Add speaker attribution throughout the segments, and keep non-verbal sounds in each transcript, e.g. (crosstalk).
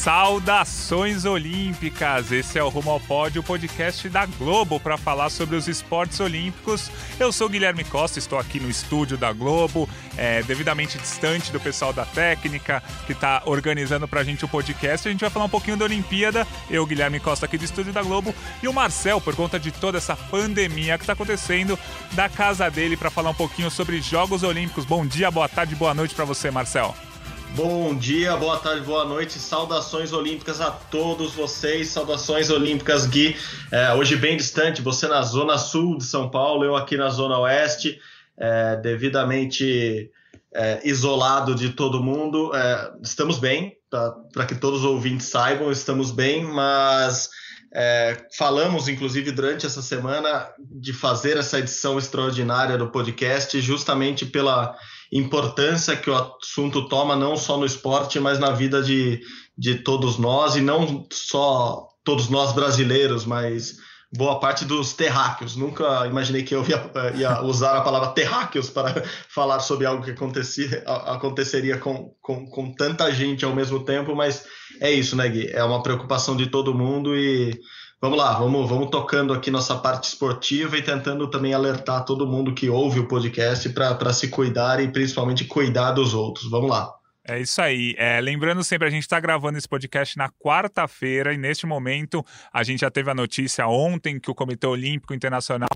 Speaker 1: Saudações Olímpicas! Esse é o Rumo ao Pódio, o podcast da Globo para falar sobre os esportes olímpicos. Eu sou Guilherme Costa, estou aqui no estúdio da Globo, é, devidamente distante do pessoal da técnica que está organizando para a gente o podcast. A gente vai falar um pouquinho da Olimpíada. Eu, Guilherme Costa, aqui do estúdio da Globo, e o Marcel, por conta de toda essa pandemia que está acontecendo, da casa dele para falar um pouquinho sobre Jogos Olímpicos. Bom dia, boa tarde, boa noite para você, Marcel.
Speaker 2: Bom dia, boa tarde, boa noite, saudações olímpicas a todos vocês, saudações olímpicas Gui. É, hoje bem distante, você na zona sul de São Paulo, eu aqui na zona oeste, é, devidamente é, isolado de todo mundo. É, estamos bem, para que todos os ouvintes saibam, estamos bem, mas é, falamos, inclusive, durante essa semana de fazer essa edição extraordinária do podcast, justamente pela importância que o assunto toma, não só no esporte, mas na vida de, de todos nós, e não só todos nós brasileiros, mas boa parte dos terráqueos. Nunca imaginei que eu ia, ia usar a palavra terráqueos para (laughs) falar sobre algo que acontecia, aconteceria com, com, com tanta gente ao mesmo tempo, mas é isso, né, Gui? É uma preocupação de todo mundo e Vamos lá, vamos, vamos tocando aqui nossa parte esportiva e tentando também alertar todo mundo que ouve o podcast para se cuidar e principalmente cuidar dos outros. Vamos lá.
Speaker 1: É isso aí. É, lembrando sempre, a gente está gravando esse podcast na quarta-feira e neste momento a gente já teve a notícia ontem que o Comitê Olímpico Internacional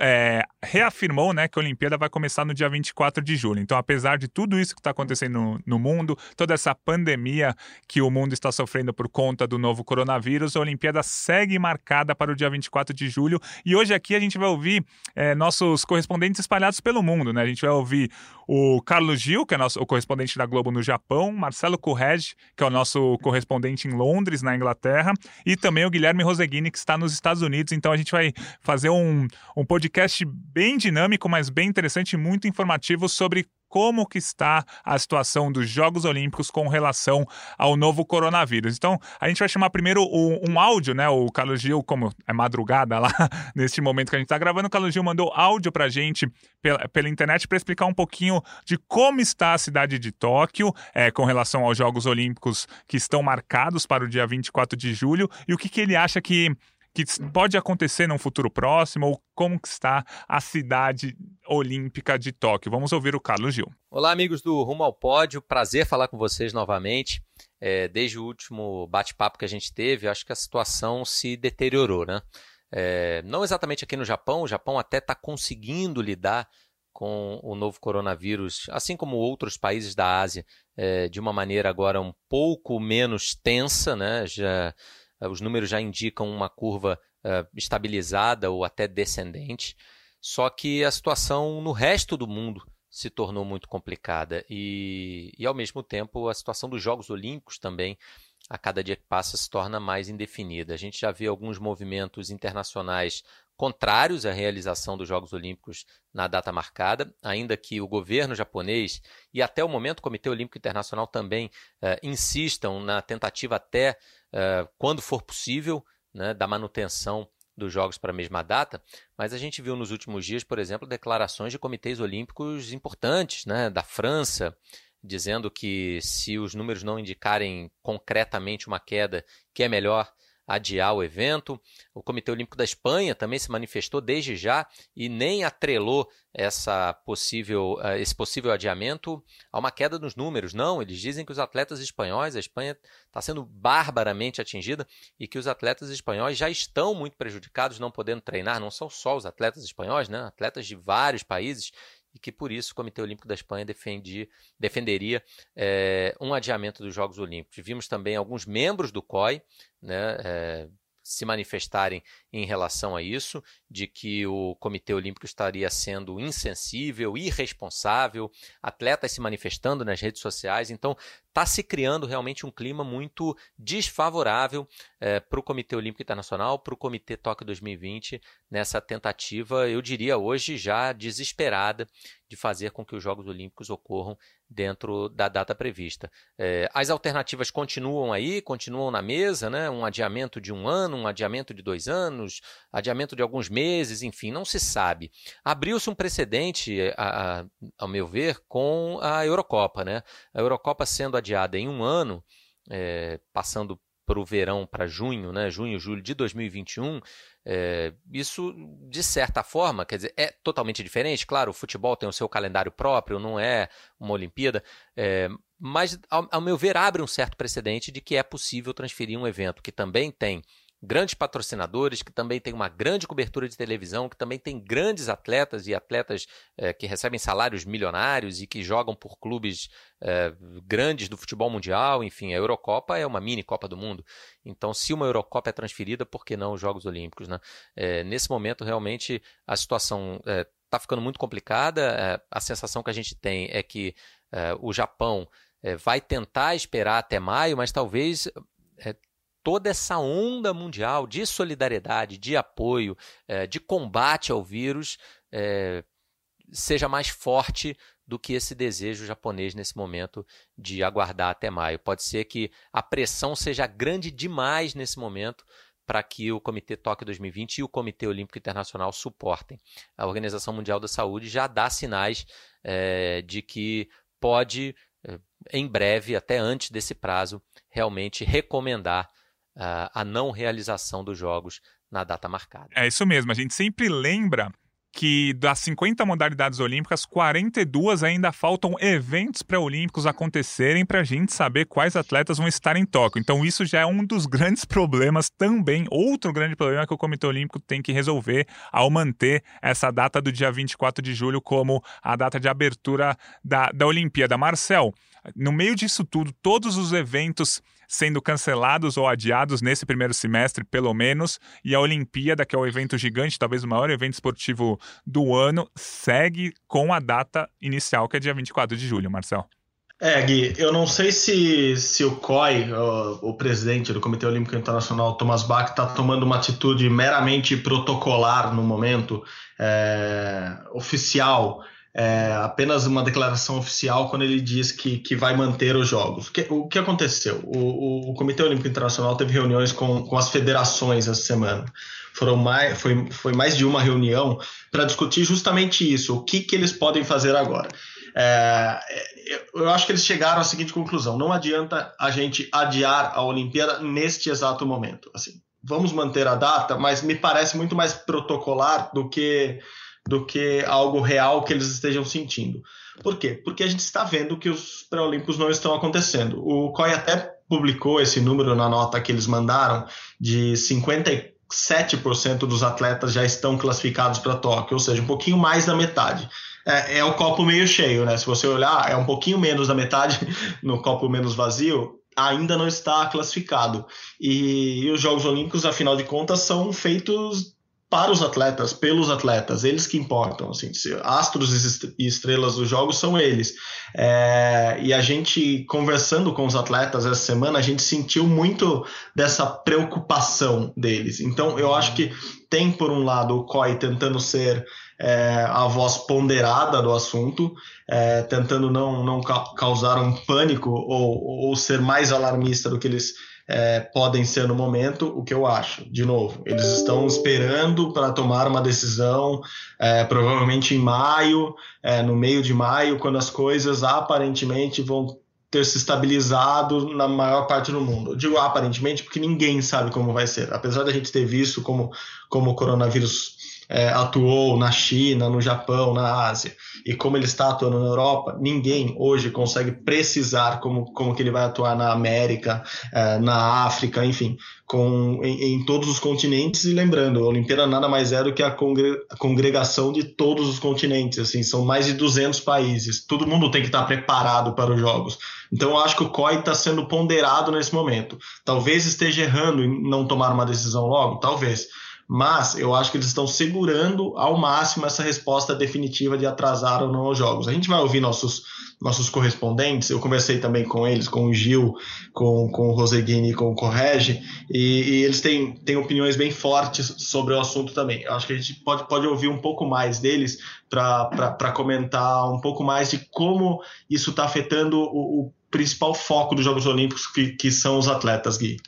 Speaker 1: é, reafirmou né, que a Olimpíada vai começar no dia 24 de julho. Então, apesar de tudo isso que está acontecendo no, no, mundo, toda essa pandemia que o mundo está sofrendo por conta do novo coronavírus, a Olimpíada segue marcada para o dia 24 de julho. E hoje aqui a gente vai ouvir é, nossos correspondentes espalhados pelo mundo. Né? A gente vai ouvir o Carlos Gil, que é nosso, o correspondente da Globo no Japão, Marcelo Correge, que é o nosso correspondente em Londres, na Inglaterra, e também o Guilherme Roseguini, que está nos Estados Unidos. Então, a gente vai fazer um, um podcast podcast bem dinâmico, mas bem interessante e muito informativo sobre como que está a situação dos Jogos Olímpicos com relação ao novo coronavírus. Então, a gente vai chamar primeiro um, um áudio, né? O Carlos Gil, como é madrugada lá, (laughs) neste momento que a gente está gravando, o Carlos Gil mandou áudio para a gente pela, pela internet para explicar um pouquinho de como está a cidade de Tóquio é, com relação aos Jogos Olímpicos que estão marcados para o dia 24 de julho e o que, que ele acha que que pode acontecer num futuro próximo ou está a cidade olímpica de Tóquio. Vamos ouvir o Carlos Gil.
Speaker 3: Olá, amigos do Rumo ao Pódio. Prazer falar com vocês novamente. É, desde o último bate-papo que a gente teve, acho que a situação se deteriorou, né? É, não exatamente aqui no Japão, o Japão até está conseguindo lidar com o novo coronavírus, assim como outros países da Ásia, é, de uma maneira agora um pouco menos tensa, né? Já os números já indicam uma curva uh, estabilizada ou até descendente. Só que a situação no resto do mundo se tornou muito complicada e, e ao mesmo tempo, a situação dos Jogos Olímpicos também, a cada dia que passa, se torna mais indefinida. A gente já vê alguns movimentos internacionais contrários à realização dos Jogos Olímpicos na data marcada, ainda que o governo japonês e até o momento o Comitê Olímpico Internacional também uh, insistam na tentativa até uh, quando for possível, né, da manutenção dos jogos para a mesma data, mas a gente viu nos últimos dias, por exemplo, declarações de comitês olímpicos importantes, né, da França, dizendo que se os números não indicarem concretamente uma queda, que é melhor adiar o evento. O Comitê Olímpico da Espanha também se manifestou desde já e nem atrelou essa possível, uh, esse possível adiamento a uma queda nos números. Não, eles dizem que os atletas espanhóis, a Espanha está sendo barbaramente atingida e que os atletas espanhóis já estão muito prejudicados, não podendo treinar. Não são só os atletas espanhóis, né? atletas de vários países e que por isso o Comitê Olímpico da Espanha defendi, defenderia é, um adiamento dos Jogos Olímpicos. Vimos também alguns membros do COI né, é, se manifestarem em relação a isso, de que o Comitê Olímpico estaria sendo insensível, irresponsável, atletas se manifestando nas redes sociais. Então, está se criando realmente um clima muito desfavorável é, para o Comitê Olímpico Internacional, para o Comitê Tóquio 2020, nessa tentativa, eu diria hoje já desesperada, de fazer com que os Jogos Olímpicos ocorram dentro da data prevista. É, as alternativas continuam aí, continuam na mesa, né? um adiamento de um ano, um adiamento de dois anos, adiamento de alguns meses, enfim, não se sabe. Abriu-se um precedente, a, a, ao meu ver, com a Eurocopa. Né? A Eurocopa sendo adiada em um ano, é, passando para o verão, para junho, né? junho, julho de 2021, é, isso, de certa forma, quer dizer, é totalmente diferente. Claro, o futebol tem o seu calendário próprio, não é uma Olimpíada, é, mas, ao, ao meu ver, abre um certo precedente de que é possível transferir um evento que também tem grandes patrocinadores, que também tem uma grande cobertura de televisão, que também tem grandes atletas e atletas é, que recebem salários milionários e que jogam por clubes é, grandes do futebol mundial. Enfim, a Eurocopa é uma mini Copa do Mundo. Então, se uma Eurocopa é transferida, por que não os Jogos Olímpicos? Né? É, nesse momento, realmente, a situação está ficando muito complicada. a sensação que a gente tem é que o Japão vai tentar esperar até maio, mas talvez toda essa onda mundial de solidariedade, de apoio, é, de combate ao vírus é, seja mais forte do que esse desejo japonês nesse momento de aguardar até maio. Pode ser que a pressão seja grande demais nesse momento para que o Comitê Tóquio 2020 e o Comitê Olímpico Internacional suportem. A Organização Mundial da Saúde já dá sinais é, de que pode, em breve, até antes desse prazo, realmente recomendar a não realização dos jogos na data marcada.
Speaker 1: É isso mesmo, a gente sempre lembra que das 50 modalidades olímpicas, 42 ainda faltam eventos pré-olímpicos acontecerem para a gente saber quais atletas vão estar em Tóquio. Então, isso já é um dos grandes problemas também. Outro grande problema que o Comitê Olímpico tem que resolver ao manter essa data do dia 24 de julho como a data de abertura da, da Olimpíada. Marcel, no meio disso tudo, todos os eventos sendo cancelados ou adiados nesse primeiro semestre, pelo menos, e a Olimpíada, que é o evento gigante, talvez o maior evento esportivo do ano, segue com a data inicial, que é dia 24 de julho, Marcel.
Speaker 2: É, Gui, eu não sei se, se o COI, o, o presidente do Comitê Olímpico Internacional, Thomas Bach, está tomando uma atitude meramente protocolar no momento, é, oficial, é, apenas uma declaração oficial quando ele diz que, que vai manter os jogos. O que, o que aconteceu? O, o, o, Comitê Olímpico Internacional teve reuniões com, com as federações essa semana. Foram mais, foi, foi mais de uma reunião para discutir justamente isso, o que, que eles podem fazer agora. É, eu acho que eles chegaram à seguinte conclusão: não adianta a gente adiar a Olimpíada neste exato momento. Assim, vamos manter a data, mas me parece muito mais protocolar do que do que algo real que eles estejam sentindo. Por quê? Porque a gente está vendo que os pré-olímpicos não estão acontecendo. O COI até publicou esse número na nota que eles mandaram de 57% dos atletas já estão classificados para Tóquio, ou seja, um pouquinho mais da metade. É, é o copo meio cheio, né? Se você olhar, é um pouquinho menos da metade (laughs) no copo menos vazio, ainda não está classificado. E, e, os Jogos Olímpicos, afinal de contas, são feitos para os atletas, pelos atletas, eles que importam. Assim, astros e estrelas dos jogos são eles. É, e a gente, conversando com os atletas essa semana, a gente sentiu muito dessa preocupação deles. Então, eu acho que tem, por um lado, o COI tentando ser é, a voz ponderada do assunto, é, tentando não, não causar um pânico ou, ou ser mais alarmista do que eles é, podem ser no momento, o que eu acho. De novo, eles estão esperando para tomar uma decisão, é, provavelmente em maio, é, no meio de maio, quando as coisas aparentemente vão ter se estabilizado na maior parte do mundo. Eu digo aparentemente porque ninguém sabe como vai ser. Apesar da gente ter visto como, como o coronavírus é, atuou na China, no Japão, na Ásia, e como ele está atuando na Europa, ninguém hoje consegue precisar como, como que ele vai atuar na América, é, na África, enfim, com, em, em, todos os continentes. E lembrando, a Olimpíada nada mais é do que a, congre, a congregação de todos os continentes, assim, são mais de 200 países, todo mundo tem que estar preparado para os Jogos. Então eu acho que o COI está sendo ponderado nesse momento. Talvez esteja errando em não tomar uma decisão logo, talvez mas eu acho que eles estão segurando ao máximo essa resposta definitiva de atrasar ou não os jogos. A gente vai ouvir nossos, nossos correspondentes, eu conversei também com eles, com o Gil, com, com o Roseguini e com o Correge, e, e, eles têm, têm opiniões bem fortes sobre o assunto também. Eu acho que a gente pode, pode ouvir um pouco mais deles para comentar um pouco mais de como isso está afetando o, o principal foco dos Jogos Olímpicos, que, que são os atletas, Gui.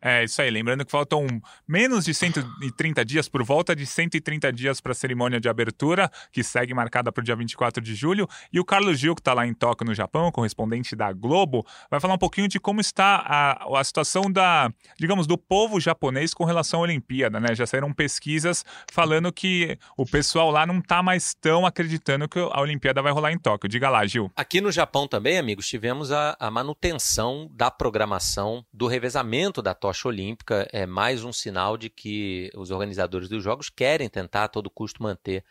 Speaker 1: É, isso aí. Lembrando que faltam menos de 130 dias, por volta de 130 dias para a cerimônia de abertura, que segue marcada para o dia 24 de julho. E o Carlos Gil, que está lá em Tóquio, no Japão, correspondente da Globo, vai falar um pouquinho de como está a, a situação da, digamos, do povo japonês com relação à Olimpíada, né? Já saíram pesquisas falando que o pessoal lá não está mais tão acreditando que a Olimpíada vai rolar em Tóquio. Diga lá, Gil.
Speaker 3: Aqui no Japão também, amigos, tivemos a, a manutenção da programação do revezamento da tocha olímpica é mais um sinal de que os organizadores dos Jogos querem tentar a todo custo manter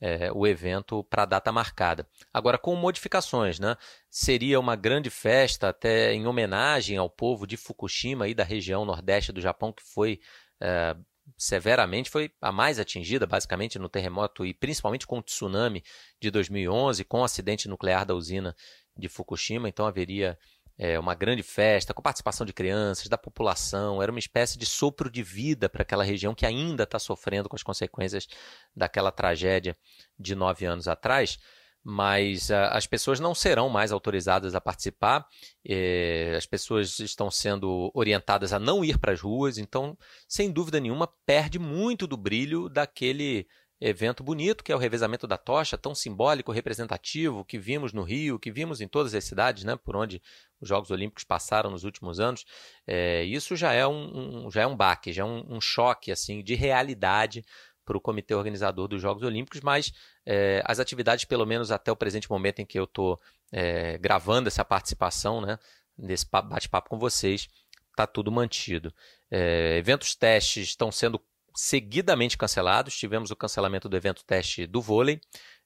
Speaker 3: é, o evento para a data marcada. Agora, com modificações, né? Seria uma grande festa, até em homenagem ao povo de Fukushima e da região nordeste do Japão, que foi é, severamente, foi a mais atingida, basicamente, no terremoto e principalmente com o tsunami de 2011, com o acidente nuclear da usina de Fukushima. Então, haveria é, uma grande festa, com participação de crianças, da população, era uma espécie de sopro de vida para aquela região que ainda está sofrendo com as consequências daquela tragédia de nove anos atrás. Mas uh, as pessoas não serão mais autorizadas a participar, eh, as pessoas estão sendo orientadas a não ir para as ruas, então, sem dúvida nenhuma, perde muito do brilho daquele evento bonito, que é o revezamento da tocha, tão simbólico, representativo, que vimos no Rio, que vimos em todas as cidades, né, por onde os Jogos Olímpicos passaram nos últimos anos. É, isso já é um, um, já é um baque, já é um, um choque assim de realidade para o comitê organizador dos Jogos Olímpicos, mas é, as atividades, pelo menos até o presente momento em que eu estou é, gravando essa participação, né, nesse bate-papo com vocês, está tudo mantido. É, eventos testes estão sendo seguidamente cancelados. Tivemos o cancelamento do evento teste do vôlei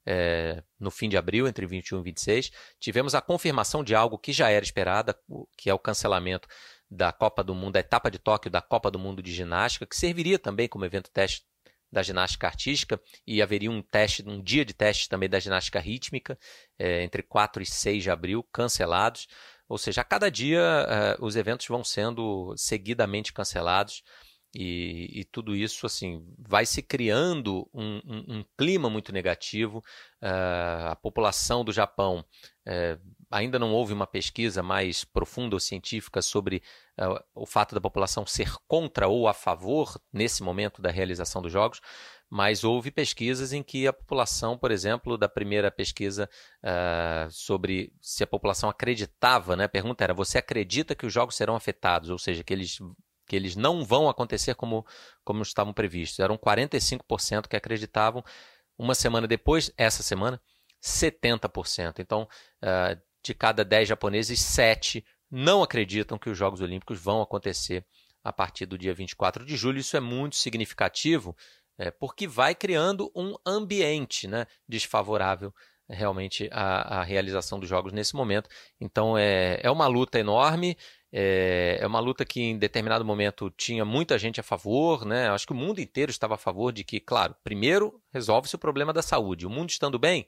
Speaker 3: é, no fim de abril, entre 21 e 26. Tivemos a confirmação de algo que já era esperada, que é o cancelamento da Copa do Mundo, da etapa de Tóquio da Copa do Mundo de Ginástica, que serviria também como evento teste da ginástica artística e haveria um teste, um dia de teste também da ginástica rítmica é, entre 4 e 6 de abril, cancelados. Ou seja, a cada dia é, os eventos vão sendo seguidamente cancelados. E, e, tudo isso assim vai se criando um, um, um clima muito negativo. Uh, a população do Japão uh, ainda não houve uma pesquisa mais profunda ou científica sobre uh, o fato da população ser contra ou a favor nesse momento da realização dos jogos, mas houve pesquisas em que a população, por exemplo, da primeira pesquisa sobre se a população acreditava, né? A pergunta era: você acredita que os jogos serão afetados, ou seja, que eles que eles não vão acontecer como, como estavam previstos. Eram 45% que acreditavam. Uma semana depois, essa semana, 70%. Então, uh, de cada 10 japoneses, 7 não acreditam que os Jogos Olímpicos vão acontecer a partir do dia 24 de julho. Isso é muito significativo, é, porque vai criando um ambiente né, desfavorável realmente à, à, realização dos jogos nesse momento. Então é, é uma luta enorme. É, é uma luta que em determinado momento tinha muita gente a favor, né? Acho que o mundo inteiro estava a favor de que, claro, primeiro resolve-se o problema da saúde. O mundo estando bem,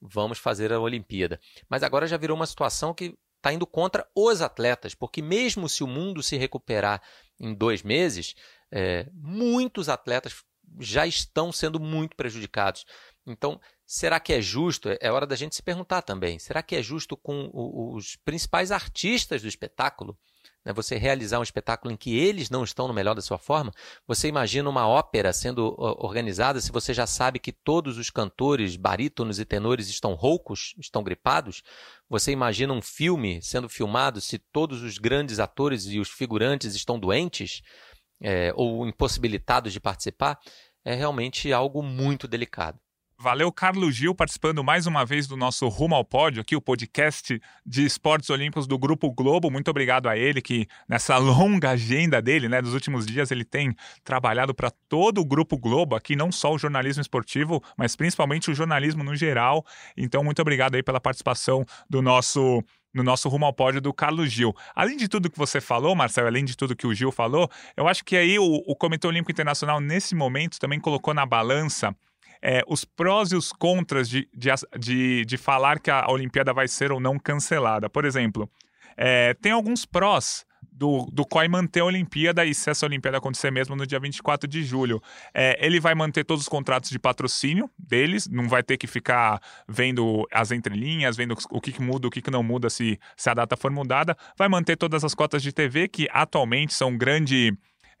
Speaker 3: vamos fazer a Olimpíada. Mas agora já virou uma situação que está indo contra os atletas, porque mesmo se o mundo se recuperar em dois meses, é, muitos atletas já estão sendo muito prejudicados. Então, será que é justo? É hora da gente se perguntar também. Será que é justo com os principais artistas do espetáculo? Né? Você realizar um espetáculo em que eles não estão no melhor da sua forma? Você imagina uma ópera sendo organizada se você já sabe que todos os cantores, barítonos e tenores estão roucos, estão gripados? Você imagina um filme sendo filmado se todos os grandes atores e os figurantes estão doentes? É, ou impossibilitados de participar? É realmente algo muito delicado.
Speaker 1: Valeu, Carlos Gil, participando mais uma vez do nosso Rumo ao Pódio, aqui o podcast de esportes olímpicos do Grupo Globo. Muito obrigado a ele, que nessa longa agenda dele, né, dos últimos dias, ele tem trabalhado para todo o Grupo Globo, aqui não só o jornalismo esportivo, mas principalmente o jornalismo no geral. Então, muito obrigado aí pela participação do nosso no nosso rumo ao pódio do Carlos Gil. Além de tudo que você falou, Marcelo, além de tudo que o Gil falou, eu acho que aí o, o Comitê Olímpico Internacional, nesse momento, também colocou na balança é, os prós e os contras de, de, de, de, falar que a Olimpíada vai ser ou não cancelada. Por exemplo, é, tem alguns prós do, do COI manter a Olimpíada e se essa Olimpíada acontecer mesmo no dia 24 de julho. É, ele vai manter todos os contratos de patrocínio deles, não vai ter que ficar vendo as entrelinhas, vendo o que, que muda, o que, que não muda se, se a data for mudada. Vai manter todas as cotas de TV, que atualmente são grande.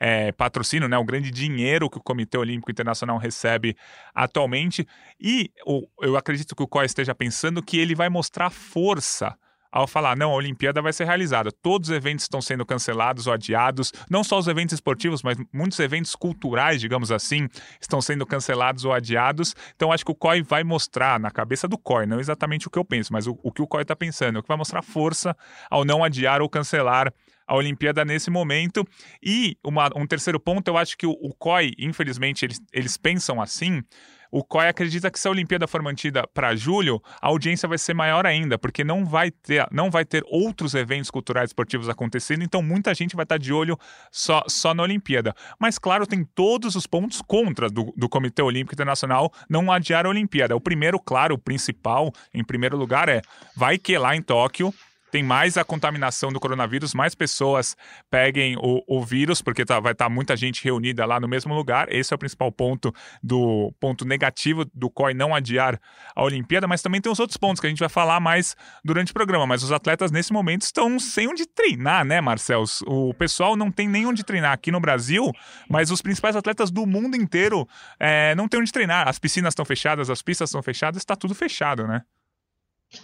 Speaker 1: É, patrocínio, né, o grande dinheiro que o Comitê Olímpico Internacional recebe atualmente. E o, eu acredito que o COI esteja pensando que ele vai mostrar força ao falar, não, a Olimpíada vai ser realizada. Todos os eventos estão sendo cancelados ou adiados, não só os eventos esportivos, mas muitos eventos culturais, digamos assim, estão sendo cancelados ou adiados. Então, acho que o COI vai mostrar, na cabeça do COI, não exatamente o que eu penso, mas o, o que o COI está pensando, o que vai mostrar força ao não adiar ou cancelar a Olimpíada nesse momento. E uma, um terceiro ponto, eu acho que o, o COI, infelizmente, eles, eles pensam assim o COI acredita que se a Olimpíada for mantida para julho, a audiência vai ser maior ainda, porque não vai ter, não vai ter outros eventos culturais esportivos acontecendo, então muita gente vai estar de olho só, só na Olimpíada. Mas, claro, tem todos os pontos contra do, do Comitê Olímpico Internacional não adiar a Olimpíada. O primeiro, claro, o principal, em primeiro lugar, é vai que lá em Tóquio tem mais a contaminação do coronavírus, mais pessoas peguem o, o vírus, porque tá, vai estar tá muita gente reunida lá no mesmo lugar. Esse é o principal ponto do ponto negativo do COI não adiar a Olimpíada, mas também tem os outros pontos que a gente vai falar mais durante o programa. Mas os atletas nesse momento estão sem onde treinar, né, Marcel? O pessoal não tem nem onde treinar aqui no Brasil, mas os principais atletas do mundo inteiro é, não tem onde treinar. As piscinas estão fechadas, as pistas estão fechadas, está tudo fechado, né?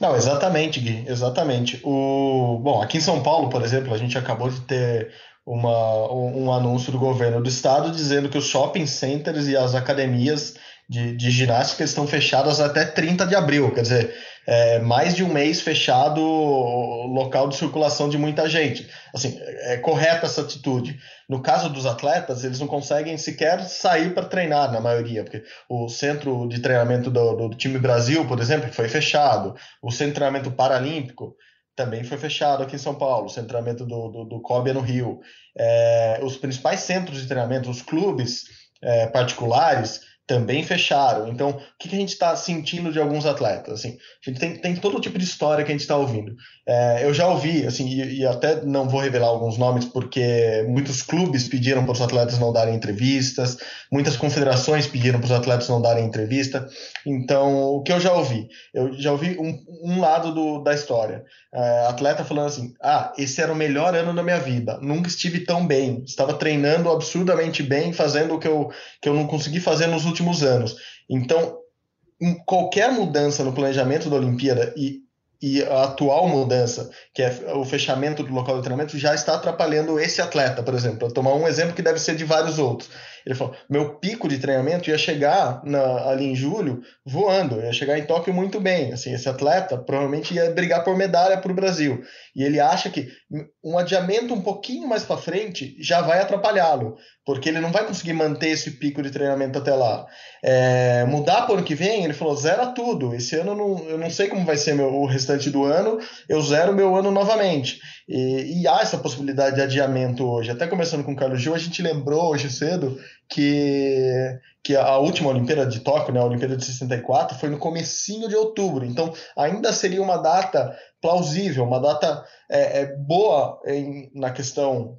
Speaker 2: Não, exatamente, Gui, exatamente. O, bom, aqui em São Paulo, por exemplo, a gente acabou de ter uma, um, um anúncio do governo do estado dizendo que os shopping centers e as academias de, de ginástica estão fechadas até 30 de abril. Quer dizer, é, mais de um mês fechado local de circulação de muita gente. Assim, é correta essa atitude. No caso dos atletas, eles não conseguem sequer sair para treinar, na maioria, porque o centro de treinamento do, do time Brasil, por exemplo, foi fechado, o centro de treinamento paralímpico também foi fechado aqui em São Paulo, o treinamento do, do, do COB é no Rio. É, os principais centros de treinamento, os clubes é, particulares, também fecharam. Então, o que, a gente está sentindo de alguns atletas? Assim, a gente tem, tem todo tipo de história que a gente está ouvindo. É, eu já ouvi, assim, e, e, até não vou revelar alguns nomes, porque muitos clubes pediram para os atletas não darem entrevistas, muitas confederações pediram para os atletas não darem entrevista. Então, o que eu já ouvi? Eu já ouvi um, um lado do, da história. É, atleta falando assim: ah, esse era o melhor ano da minha vida, nunca estive tão bem, estava treinando absurdamente bem, fazendo o que eu, que eu não consegui fazer nos últimos anos. Então, qualquer mudança no planejamento da Olimpíada e e a atual mudança, que é o fechamento do local de treinamento, já está atrapalhando esse atleta, por exemplo. Vou tomar um exemplo que deve ser de vários outros. Ele falou: meu pico de treinamento ia chegar na, ali em julho voando, ia chegar em Tóquio muito bem. Assim, esse atleta provavelmente ia brigar por medalha para o Brasil. E ele acha que um adiamento um pouquinho mais para frente já vai atrapalhá-lo, porque ele não vai conseguir manter esse pico de treinamento até lá. É, mudar para o ano que vem, ele falou: zera tudo. Esse ano não, eu não sei como vai ser meu, o restante do ano, eu zero meu ano novamente. E, e, há essa possibilidade de adiamento hoje. Até começando com o Carlos Gil, a gente lembrou hoje cedo que, que a última Olimpíada de Tóquio, né, a Olimpíada de 64, foi no comecinho de outubro. Então, ainda seria uma data plausível, uma data é, é boa em, na questão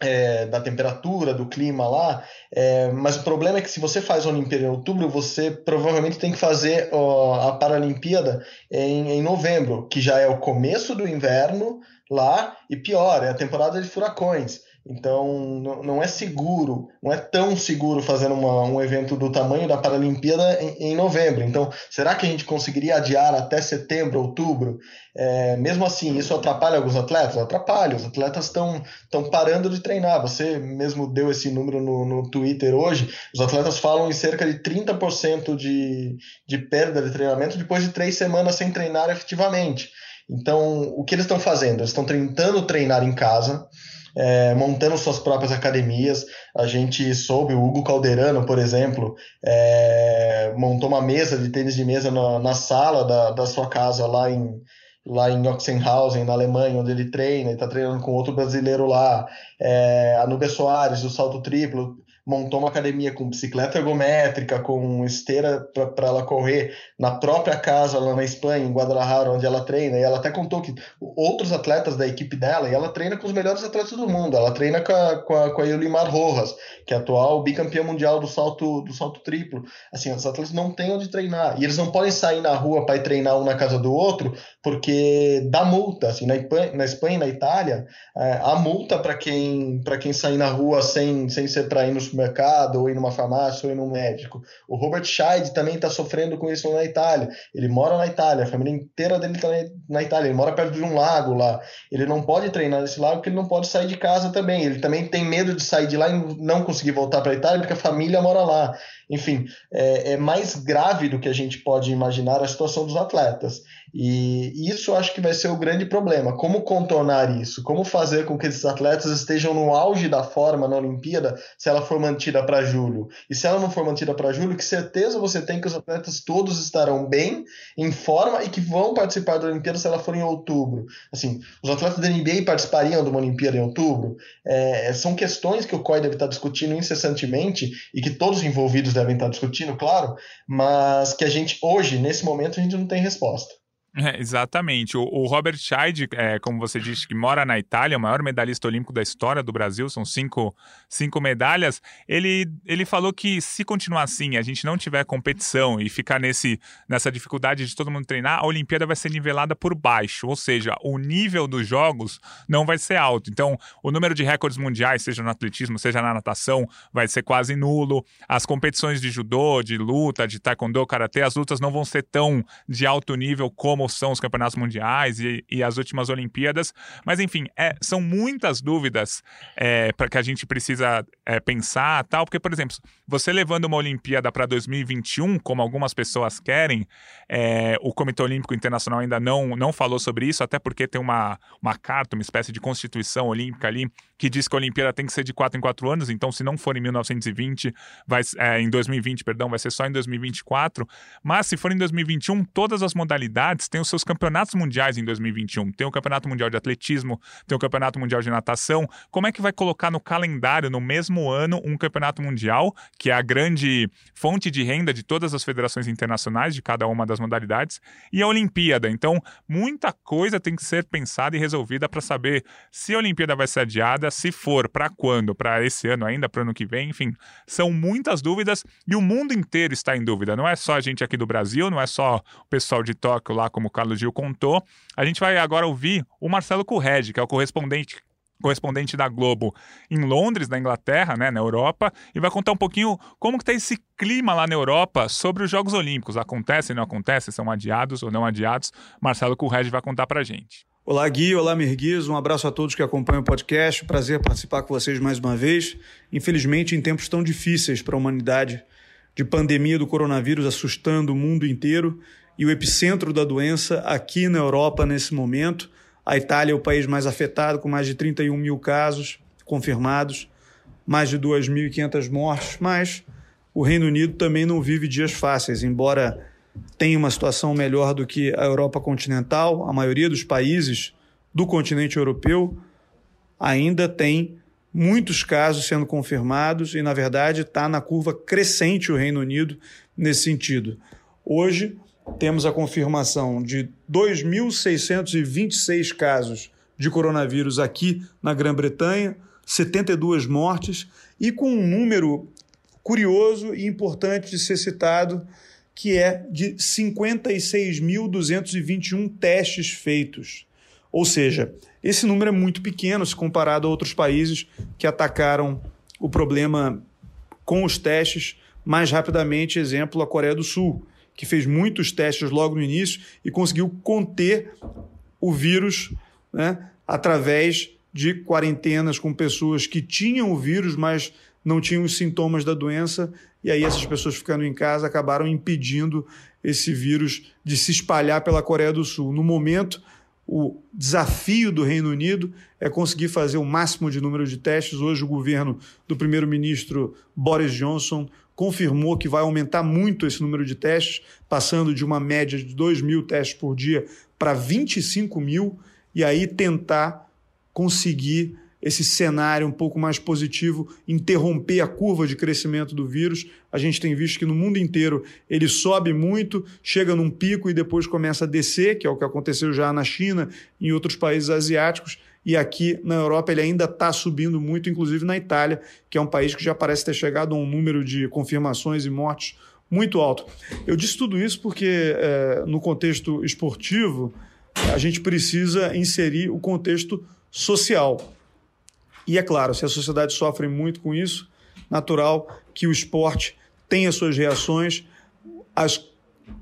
Speaker 2: é, da temperatura, do clima lá, é, mas o problema é que se você faz a Olimpíada em outubro, você provavelmente tem que fazer ó, a Paralimpíada em, em novembro, que já é o começo do inverno lá, e pior, é a temporada de furacões. Então, não é seguro, não é tão seguro fazer uma, um evento do tamanho da Paralimpíada em, em, novembro. Então, será que a gente conseguiria adiar até setembro, outubro? É, mesmo assim, isso atrapalha alguns atletas? Atrapalha, os atletas estão parando de treinar. Você mesmo deu esse número no, no Twitter hoje. Os atletas falam em cerca de 30% de, de perda de treinamento depois de três semanas sem treinar efetivamente. Então, o que eles estão fazendo? Eles estão tentando treinar em casa é, montando suas próprias academias. A gente soube, o Hugo Calderano, por exemplo, é, montou uma mesa de tênis de mesa na, na sala da, da sua casa lá em, lá em Oxenhausen, na Alemanha, onde ele treina, ele está treinando com outro brasileiro lá. É, a Nubia Soares, do salto triplo, montou uma academia com bicicleta ergométrica, com esteira para ela correr na própria casa lá na Espanha, em Guadalajara, onde ela treina. E ela até contou que outros atletas da equipe dela, e ela treina com os melhores atletas do mundo. Ela treina com a, com a, com a Yulimar Rojas, que é atual bicampeã mundial do salto, do salto triplo. Assim, os atletas não têm onde treinar. E eles não podem sair na rua para ir treinar um na casa do outro, porque dá multa. Assim, na, Espanha, na Espanha e na Itália, é, há multa para quem, quem sair na rua sem, sem ser para ir supermercado, ou ir numa farmácia, ou ir num médico. O Robert Scheid também está sofrendo com isso na Itália. Ele mora na Itália, a família inteira dele está na Itália. Ele mora perto de um lago lá. Ele não pode treinar nesse lago porque ele não pode sair de casa também. Ele também tem medo de sair de lá e não conseguir voltar para a Itália porque a família mora lá. Enfim, é, é mais grave do que a gente pode imaginar a situação dos atletas. E isso acho que vai ser o grande problema. Como contornar isso? Como fazer com que esses atletas estejam no auge da forma na Olimpíada se ela for mantida para julho? E se ela não for mantida para julho, que certeza você tem que os atletas todos estarão bem, em forma e que vão participar da Olimpíada se ela for em outubro? Assim, os atletas da NBA participariam de uma Olimpíada em outubro? É, são questões que o COI deve estar discutindo incessantemente e que todos os envolvidos devem estar discutindo, claro, mas que a gente hoje, nesse momento, a gente não tem resposta.
Speaker 1: É, exatamente. O, o Robert Scheid, é, como você disse, que mora na Itália, o maior medalhista olímpico da história do Brasil, são cinco, cinco medalhas. Ele, ele falou que se continuar assim, a gente não tiver competição e ficar nesse, nessa dificuldade de todo mundo treinar, a Olimpíada vai ser nivelada por baixo, ou seja, o nível dos jogos não vai ser alto. Então, o número de recordes mundiais, seja no atletismo, seja na natação, vai ser quase nulo. As competições de judô, de luta, de taekwondo, karatê, as lutas não vão ser tão de alto nível como como são os campeonatos mundiais e, e as últimas Olimpíadas. Mas, enfim, é, são muitas dúvidas é, para que a gente precisa é, pensar tal. Porque, por exemplo, você levando uma Olimpíada para 2021, como algumas pessoas querem, é, o Comitê Olímpico Internacional ainda não, não falou sobre isso, até porque tem uma, uma carta, uma espécie de constituição olímpica ali, que diz que a Olimpíada tem que ser de 4 em 4 anos. Então, se não for em 1920, vai, é, em 2020, perdão, vai ser só em 2024. Mas se for em 2021, todas as modalidades tem os seus campeonatos mundiais em 2021. Tem o Campeonato Mundial de Atletismo, tem o Campeonato Mundial de Natação. Como é que vai colocar no calendário, no mesmo ano, um campeonato mundial, que é a grande fonte de renda de todas as federações internacionais, de cada uma das modalidades, e a Olimpíada? Então, muita coisa tem que ser pensada e resolvida para saber se a Olimpíada vai ser adiada, se for, para quando? Para esse ano ainda, para o ano que vem, enfim. São muitas dúvidas e o mundo inteiro está em dúvida. Não é só a gente aqui do Brasil, não é só o pessoal de Tóquio lá com como o Carlos Gil contou. A gente vai agora ouvir o Marcelo Correge, que é o correspondente correspondente da Globo em Londres, na Inglaterra, né, na Europa, e vai contar um pouquinho como que está esse clima lá na Europa sobre os Jogos Olímpicos. Acontece, não acontece, são adiados ou não adiados? Marcelo Correge vai contar para gente.
Speaker 4: Olá, Gui. Olá, Merguiz. Um abraço a todos que acompanham o podcast. Prazer participar com vocês mais uma vez. Infelizmente, em tempos tão difíceis para a humanidade, de pandemia do coronavírus assustando o mundo inteiro, e o epicentro da doença aqui na Europa nesse momento. A Itália é o país mais afetado, com mais de 31 mil casos confirmados, mais de 2.500 mortes, mas o Reino Unido também não vive dias fáceis, embora tenha uma situação melhor do que a Europa continental, a maioria dos países do continente europeu ainda tem muitos casos sendo confirmados e, na verdade, está na curva crescente o Reino Unido nesse sentido. Hoje, temos a confirmação de 2.626 casos de coronavírus aqui na Grã-Bretanha, 72 mortes e com um número curioso e importante de ser citado, que é de 56.221 testes feitos. Ou seja, esse número é muito pequeno se comparado a outros países que atacaram o problema com os testes mais rapidamente, exemplo, a Coreia do Sul, que fez muitos testes logo no início e conseguiu conter o vírus né, através de quarentenas com pessoas que tinham o vírus, mas não tinham os sintomas da doença, e aí essas pessoas ficando em casa acabaram impedindo esse vírus de se espalhar pela Coreia do Sul. No momento, o desafio do Reino Unido é conseguir fazer o máximo de número de testes. Hoje, o governo do primeiro-ministro Boris Johnson confirmou que vai aumentar muito esse número de testes, passando de uma média de 2 mil testes por dia para 25 mil, e aí tentar conseguir esse cenário um pouco mais positivo, interromper a curva de crescimento do vírus. A gente tem visto que no mundo inteiro ele sobe muito, chega num pico e depois começa a descer, que é o que aconteceu já na China e em outros países asiáticos. E aqui na Europa ele ainda está subindo muito, inclusive na Itália, que é um país que já parece ter chegado a um número de confirmações e mortes muito alto. Eu disse tudo isso porque, é, no contexto esportivo, a gente precisa inserir o contexto social. E é claro, se a sociedade sofre muito com isso, natural que o esporte tenha suas reações, as,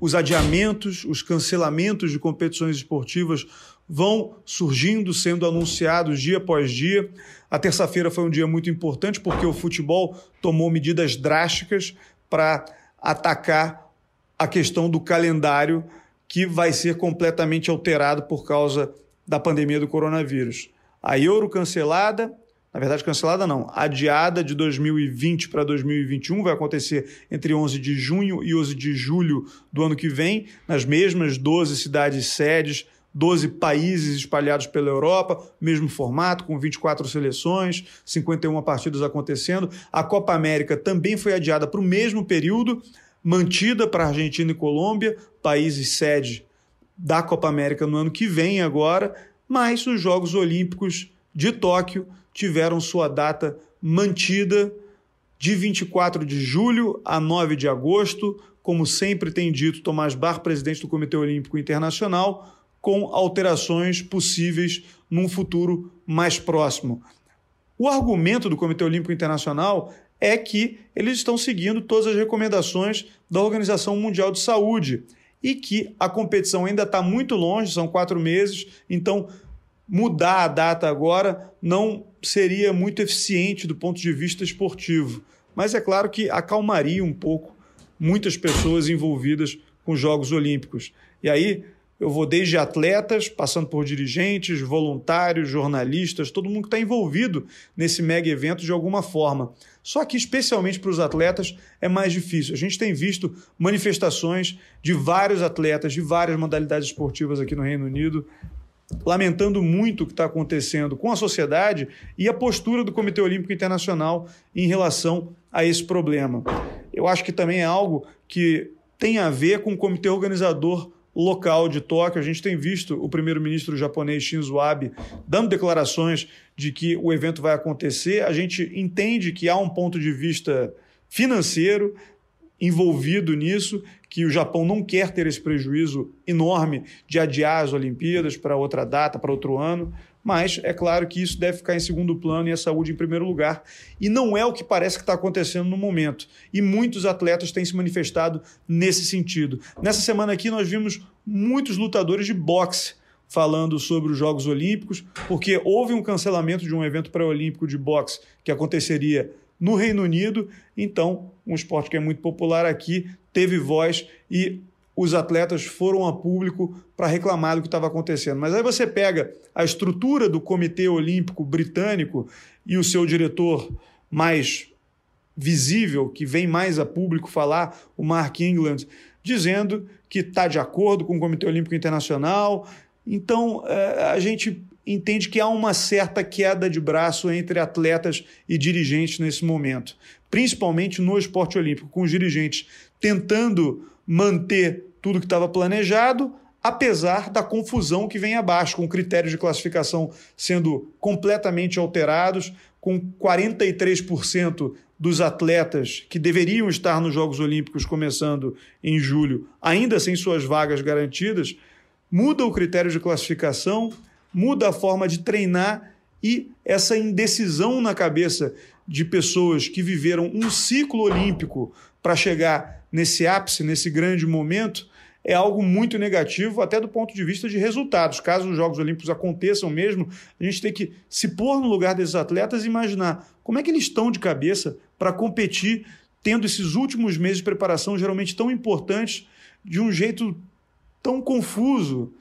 Speaker 4: os adiamentos, os cancelamentos de competições esportivas vão surgindo, sendo anunciados dia após dia. A terça-feira foi um dia muito importante porque o futebol tomou medidas drásticas para atacar a questão do calendário que vai ser completamente alterado por causa da pandemia do coronavírus. A Euro cancelada, na verdade, cancelada não, adiada de 2020 para 2021, vai acontecer entre 11 de junho e 11 de julho do ano que vem, nas mesmas 12 cidades sedes, 12 países espalhados pela Europa, mesmo formato, com 24 seleções, 51 partidas acontecendo. A Copa América também foi adiada para o mesmo período, mantida para Argentina e Colômbia, países sede da Copa América no ano que vem agora, mas os Jogos Olímpicos de Tóquio tiveram sua data mantida de 24 de julho a 9 de agosto, como sempre tem dito Tomás Bar, presidente do Comitê Olímpico Internacional, com alterações possíveis num futuro mais próximo. O argumento do Comitê Olímpico Internacional é que eles estão seguindo todas as recomendações da Organização Mundial de Saúde e que a competição ainda está muito longe, são quatro meses, então mudar a data agora não seria muito eficiente do ponto de vista esportivo. Mas é claro que acalmaria um pouco muitas pessoas envolvidas com os Jogos Olímpicos. E aí eu vou desde atletas, passando por dirigentes, voluntários, jornalistas, todo mundo que está envolvido nesse mega evento de alguma forma. Só que, especialmente para os atletas, é mais difícil. A gente tem visto manifestações de vários atletas de várias modalidades esportivas aqui no Reino Unido lamentando muito o que está acontecendo com a sociedade e a postura do Comitê Olímpico Internacional em relação a esse problema. Eu acho que também é algo que tem a ver com o comitê organizador local de Tóquio. A gente tem visto o primeiro-ministro japonês Shinzo Abe dando declarações de que o evento vai acontecer. A gente entende que há um ponto de vista financeiro, envolvido nisso, que o Japão não quer ter esse prejuízo enorme de adiar as Olimpíadas para outra data, para outro ano, mas é claro que isso deve ficar em segundo plano e a saúde em primeiro lugar. E não é o que parece que está acontecendo no momento. E muitos atletas têm se manifestado nesse sentido. Nessa semana aqui nós vimos muitos lutadores de boxe falando sobre os Jogos Olímpicos, porque houve um cancelamento de um evento pré-olímpico de boxe que aconteceria no Reino Unido. Então, um esporte que é muito popular aqui teve voz e os atletas foram a público para reclamar do que estava acontecendo. Mas aí você pega a estrutura do Comitê Olímpico Britânico e o seu diretor mais visível, que vem mais a público falar, o Mark England, dizendo que está de acordo com o Comitê Olímpico Internacional. Então, é, a gente entende que há uma certa queda de braço entre atletas e dirigentes nesse momento, principalmente no esporte olímpico, com os dirigentes tentando manter tudo que estava planejado, apesar da confusão que vem abaixo, com critérios de classificação sendo completamente alterados, com 43% dos atletas que deveriam estar nos Jogos Olímpicos começando em julho, ainda sem suas vagas garantidas, muda o critério de classificação, muda a forma de treinar e essa indecisão na cabeça de pessoas que viveram um ciclo olímpico para chegar nesse ápice, nesse grande momento, é algo muito negativo, até do ponto de vista de resultados. Caso os Jogos Olímpicos aconteçam mesmo, a gente tem que se pôr no lugar desses atletas e imaginar como é que eles estão de cabeça para competir, tendo esses últimos meses de preparação geralmente tão importantes, de um jeito tão confuso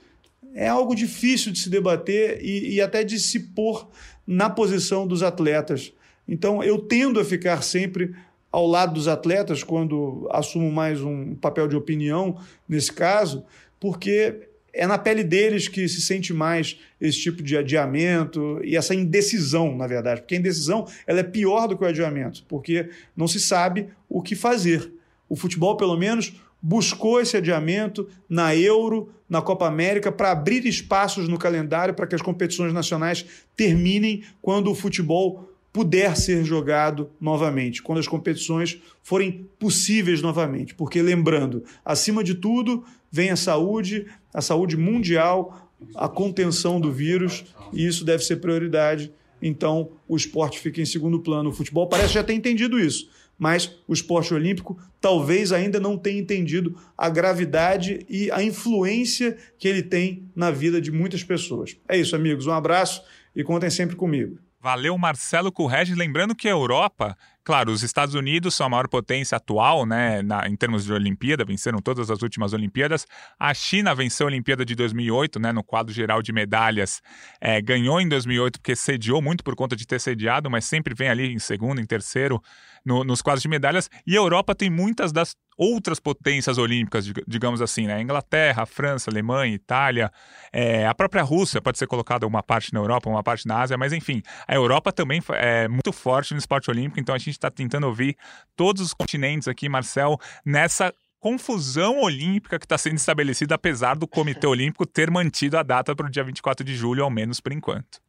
Speaker 4: é algo difícil de se debater e, e até de se pôr na posição dos atletas. Então, eu tendo a ficar sempre ao lado dos atletas, quando assumo mais um papel de opinião nesse caso, porque é na pele deles que se sente mais esse tipo de adiamento e essa indecisão, na verdade. Porque a indecisão ela é pior do que o adiamento, porque não se sabe o que fazer. O futebol, pelo menos, buscou esse adiamento na Euro, na Copa América, para abrir espaços no calendário para que as competições nacionais terminem quando o futebol puder ser jogado novamente, quando as competições forem possíveis novamente. Porque, lembrando, acima de tudo, vem a saúde, a saúde mundial, a contenção do vírus, e isso deve ser prioridade. Então, o esporte fica em segundo plano. O futebol parece já ter entendido isso, mas o esporte olímpico talvez ainda não tenha entendido a gravidade e a influência que ele tem na vida de muitas pessoas. É isso, amigos. Um abraço e contem sempre comigo.
Speaker 1: Valeu, Marcelo Currege. Lembrando que a Europa, claro, os Estados Unidos são a maior potência atual, né, na, em termos de Olimpíada, venceram todas as últimas Olimpíadas. A China venceu a Olimpíada de 2008, né, no quadro geral de medalhas. É, ganhou em 2008 porque sediou muito por conta de ter sediado, mas sempre vem ali em segundo, em terceiro no, nos quadros de medalhas. E a Europa tem muitas das outras potências olímpicas, digamos assim, né? Inglaterra, França, Alemanha, Itália, é, a própria Rússia pode ser colocada uma parte na Europa, uma parte na Ásia, mas enfim, a Europa também é muito forte no esporte olímpico, então a gente está tentando ouvir todos os continentes aqui, Marcel, nessa confusão olímpica que está sendo estabelecida, apesar do Comitê Olímpico ter mantido a data para o dia 24 de julho, ao menos por enquanto.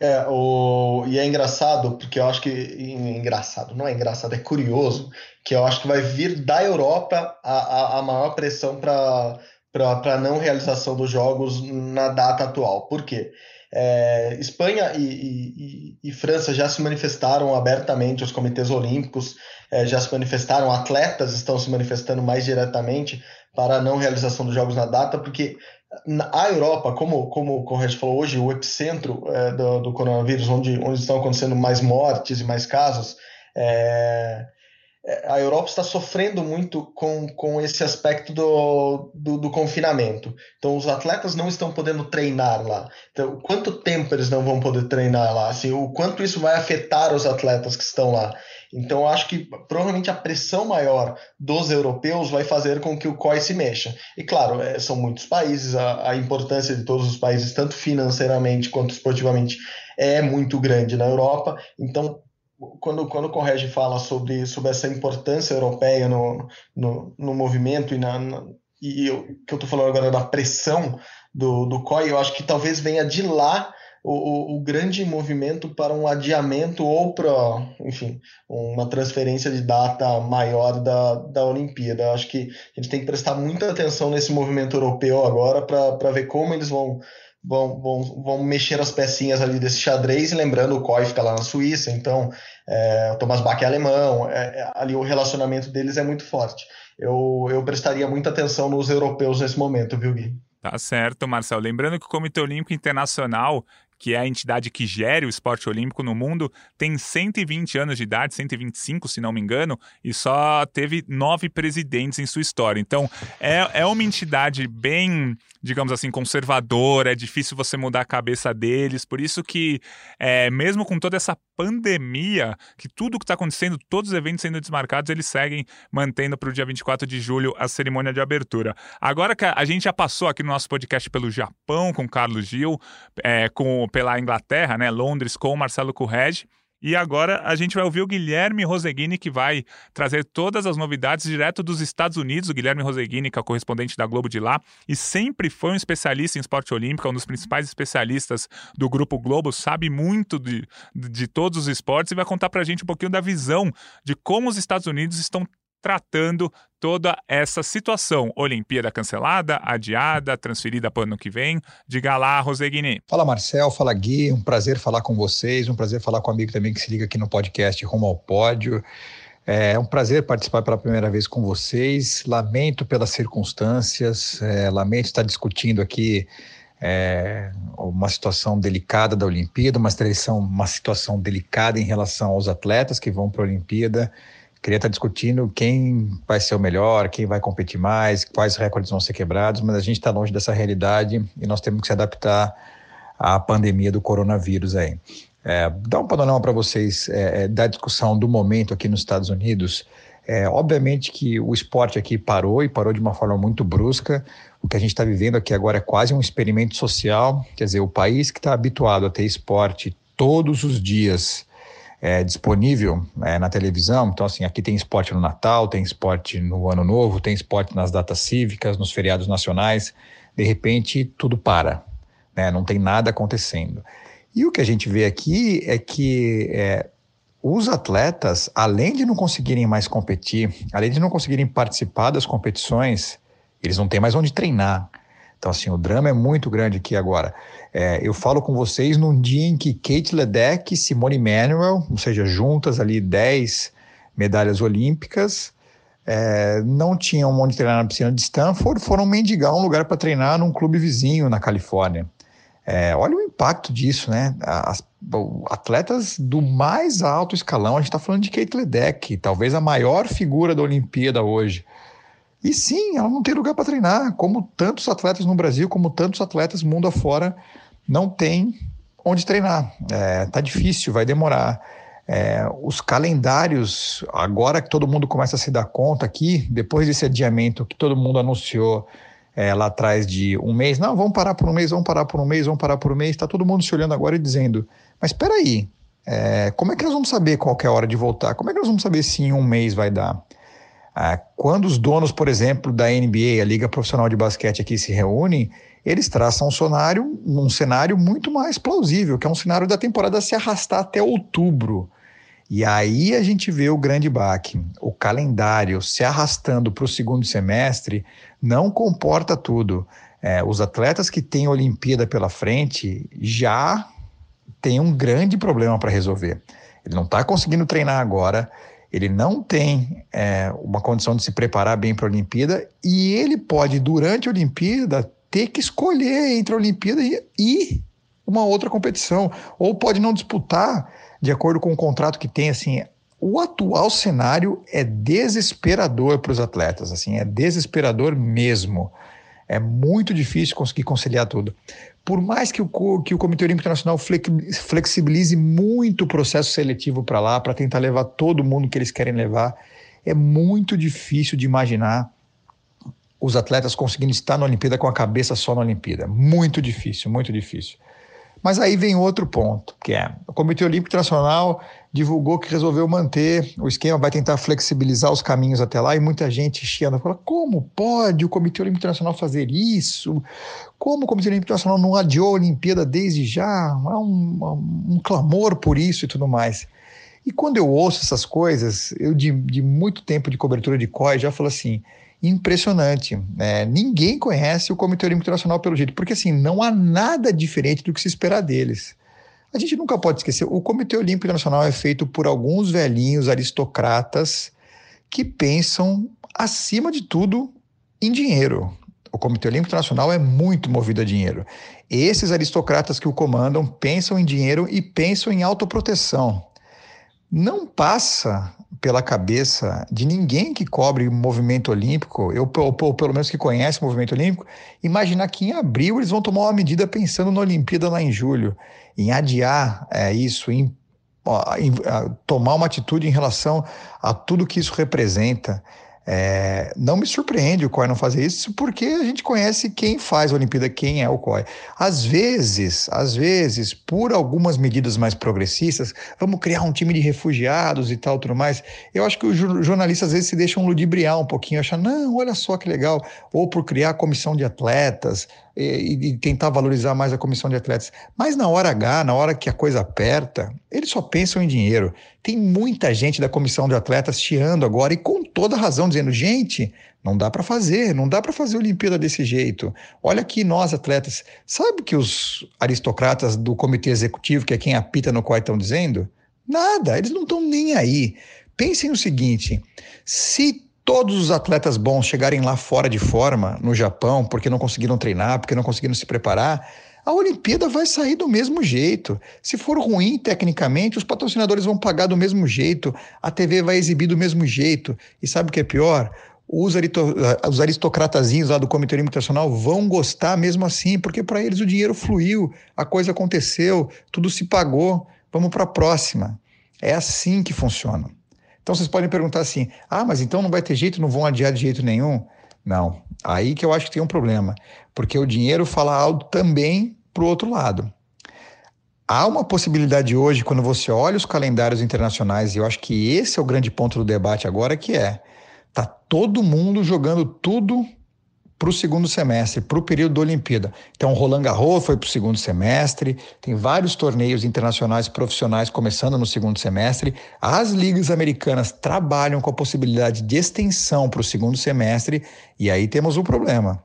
Speaker 2: É, o... e é engraçado, porque eu acho que. Engraçado, não é engraçado, é curioso, que eu acho que vai vir da Europa a, a, a maior pressão para a não realização dos jogos na data atual. Por quê? É, Espanha e, e, e, França já se manifestaram abertamente, os comitês olímpicos é, já se manifestaram, atletas estão se manifestando mais diretamente para a não realização dos jogos na data, porque a Europa, como, como o Correio falou hoje, o epicentro é, do, do, coronavírus, onde, onde estão acontecendo mais mortes e mais casos, é, a Europa está sofrendo muito com, com esse aspecto do, do, do, confinamento. Então, os atletas não estão podendo treinar lá. Então, quanto tempo eles não vão poder treinar lá? Assim, o quanto isso vai afetar os atletas que estão lá? Então, acho que provavelmente a pressão maior dos europeus vai fazer com que o COI se mexa. E, claro, é, são muitos países, a, a importância de todos os países, tanto financeiramente quanto esportivamente, é muito grande na Europa. Então, quando, quando o Correge fala sobre, sobre essa importância europeia no, no, no movimento e, na, na e eu, que eu estou falando agora da pressão do, do COI, eu acho que talvez venha de lá o, o, grande movimento para um adiamento ou para, enfim, uma transferência de data maior da, da Olimpíada. Eu acho que a gente tem que prestar muita atenção nesse movimento europeu agora para ver como eles vão, vão, vão, vão mexer as pecinhas ali desse xadrez, lembrando o COI fica lá na Suíça, então é, o Thomas Bach é alemão, é, é, ali o relacionamento deles é muito forte. Eu, eu prestaria muita atenção nos europeus nesse momento, viu, Gui?
Speaker 1: Tá certo, Marcel. Lembrando que o Comitê Olímpico Internacional que é a entidade que gere o esporte olímpico no mundo, tem 120 anos de idade, 125, se não me engano, e só teve nove presidentes em sua história. Então, é, é uma entidade bem, digamos assim, conservadora, é difícil você mudar a cabeça deles, por isso que, é, mesmo com toda essa pandemia, que tudo que está acontecendo, todos os eventos sendo desmarcados, eles seguem mantendo para o dia 24 de julho a cerimônia de abertura. Agora que a gente já passou aqui no nosso podcast pelo Japão, com Carlos Gil, é, com pela Inglaterra, né, Londres, com Marcelo Correge. E agora a gente vai ouvir o Guilherme Roseguini, que vai trazer todas as novidades direto dos Estados Unidos. O Guilherme Roseguini, que é o correspondente da Globo de lá, e sempre foi um especialista em esporte olímpico, um dos principais especialistas do Grupo Globo, sabe muito de, de todos os esportes e vai contar pra gente um pouquinho da visão de como os Estados Unidos estão tratando toda essa situação. Olimpíada cancelada, adiada, transferida para o ano que vem. Diga lá, Roseguini.
Speaker 5: Fala, Marcel. Fala, Gui. Um prazer falar com vocês. Um prazer falar com um amigo também que se liga aqui no podcast Rumo ao Pódio. É um prazer participar pela primeira vez com vocês. Lamento pelas circunstâncias, é, lamento estar discutindo aqui é, uma situação delicada da Olimpíada, uma uma situação delicada em relação aos atletas que vão para a Olimpíada. Queria estar discutindo quem vai ser o melhor, quem vai competir mais, quais recordes vão ser quebrados, mas a gente está longe dessa realidade e nós temos que se adaptar à pandemia do coronavírus aí. É, dar um panorama para vocês é, é, da discussão do momento aqui nos Estados Unidos. É, obviamente que o esporte aqui parou e parou de uma forma muito brusca. O que a gente está vivendo aqui agora é quase um experimento social. Quer dizer, o país que está habituado a ter esporte todos os dias é, disponível é, na televisão. Então, assim, aqui tem esporte no Natal, tem esporte no Ano Novo, tem esporte nas datas cívicas, nos feriados nacionais. De repente, tudo para, né? não tem nada acontecendo. E o que a gente vê aqui é que é, os atletas, além de não conseguirem mais competir, além de não conseguirem participar das competições, eles não têm mais onde treinar. Então, assim, o drama é muito grande aqui agora. É, eu falo com vocês num dia em que Kate Ledeck e Simone Manuel, ou seja, juntas ali 10 medalhas olímpicas, é, não tinham onde treinar na piscina de Stanford, foram mendigar um lugar para treinar num clube vizinho na Califórnia. É, olha o impacto disso, né? As, atletas do mais alto escalão, a gente está falando de Kate Ledeck, talvez a maior figura da Olimpíada hoje. E sim, ela não tem lugar para treinar, como tantos atletas no Brasil, como tantos atletas mundo afora, não tem onde treinar. É, tá difícil, vai demorar. É, os calendários, agora que todo mundo começa a se dar conta aqui, depois desse adiamento que todo mundo anunciou é, lá atrás de um mês, não, vamos parar por um mês, vamos parar por um mês, vamos parar por um mês, está todo mundo se olhando agora e dizendo, mas espera aí, é, como é que nós vamos saber qual é a hora de voltar? Como é que nós vamos saber se em um mês vai dar? Ah, quando os donos, por exemplo, da NBA, a Liga Profissional de Basquete aqui se reúnem, eles traçam um cenário, um cenário muito mais plausível, que é um cenário da temporada se arrastar até outubro. E aí a gente vê o grande baque. O calendário se arrastando para o segundo semestre não comporta tudo. É, os atletas que têm Olimpíada pela frente já têm um grande problema para resolver. Ele não está conseguindo treinar agora, ele não tem é, uma condição de se preparar bem para a Olimpíada e ele pode, durante a Olimpíada, ter que escolher entre a Olimpíada e, uma outra competição, ou pode não disputar de acordo com o contrato que tem, assim, o atual cenário é desesperador para os atletas, assim, é desesperador mesmo. É muito difícil conseguir conciliar tudo. Por mais que o, que o Comitê Olímpico Internacional flexibilize muito o processo seletivo para lá, para tentar levar todo mundo que eles querem levar, é muito difícil de imaginar os atletas conseguindo estar na Olimpíada com a cabeça só na Olimpíada. Muito difícil, muito difícil. Mas aí vem outro ponto, que é o Comitê Olímpico Internacional divulgou que resolveu manter o esquema, vai tentar flexibilizar os caminhos até lá, e muita gente chiando, fala, como pode o Comitê Olímpico Internacional fazer isso? Como o Comitê Olímpico Internacional não adiou a Olimpíada desde já? Há um, um clamor por isso e tudo mais. E quando eu ouço essas coisas, eu de, de muito tempo de cobertura de COI já falo assim, impressionante. É, ninguém conhece o Comitê Olímpico Internacional pelo jeito, porque assim, não há nada diferente do que se esperar deles. A gente nunca pode esquecer, o Comitê Olímpico Internacional é feito por alguns velhinhos aristocratas que pensam, acima de tudo, em dinheiro. O Comitê Olímpico Internacional é muito movido a dinheiro. Esses aristocratas que o comandam pensam em dinheiro e pensam em autoproteção. Não passa pela cabeça de ninguém que cobre o movimento olímpico, eu, ou, pelo menos que conhece o movimento olímpico, imaginar que em abril eles vão tomar uma medida pensando na Olimpíada lá em julho, em adiar é, isso, em, ó, em tomar uma atitude em relação a tudo que isso representa. É, não me surpreende o COI não fazer isso, porque a gente conhece quem faz a Olimpíada, quem é o COI. Às vezes, às vezes, por algumas medidas mais progressistas, vamos criar um time de refugiados e tal, tudo mais. Eu acho que os jornalistas às vezes se deixam ludibriar um pouquinho, achar, não, olha só que legal, ou por criar comissão de atletas, e, e, tentar valorizar mais a comissão de atletas. Mas na hora H, na hora que a coisa aperta, eles só pensam em dinheiro. Tem muita gente da comissão de atletas chiando agora e com toda razão dizendo: gente, não dá para fazer, não dá para fazer Olimpíada desse jeito. Olha aqui nós atletas, sabe que os aristocratas do comitê executivo, que é quem apita no qual estão dizendo? Nada, eles não estão nem aí. Pensem o seguinte: se todos os atletas bons chegarem lá fora de forma, no Japão, porque não conseguiram treinar, porque não conseguiram se preparar, a Olimpíada vai sair do mesmo jeito. Se for ruim tecnicamente, os patrocinadores vão pagar do mesmo jeito, a TV vai exibir do mesmo jeito. E sabe o que é pior? Os, os aristocratazinhos lá do Comitê Olímpico Internacional vão gostar mesmo assim, porque para eles o dinheiro fluiu, a coisa aconteceu, tudo se pagou. vamos para a próxima. É assim que funciona. Então vocês podem perguntar assim: ah, mas então não vai ter jeito, não vão adiar de jeito nenhum? Não. Aí que eu acho que tem um problema, porque o dinheiro fala algo também para o outro lado. Há uma possibilidade hoje, quando você olha os calendários internacionais, e eu acho que esse é o grande ponto do debate agora, que é tá todo mundo jogando tudo para o segundo semestre, para o período da Olimpíada. Então, Roland Garros foi para o segundo semestre, tem vários torneios internacionais profissionais começando no segundo semestre. As ligas americanas trabalham com a possibilidade de extensão para o segundo semestre, e aí temos um problema.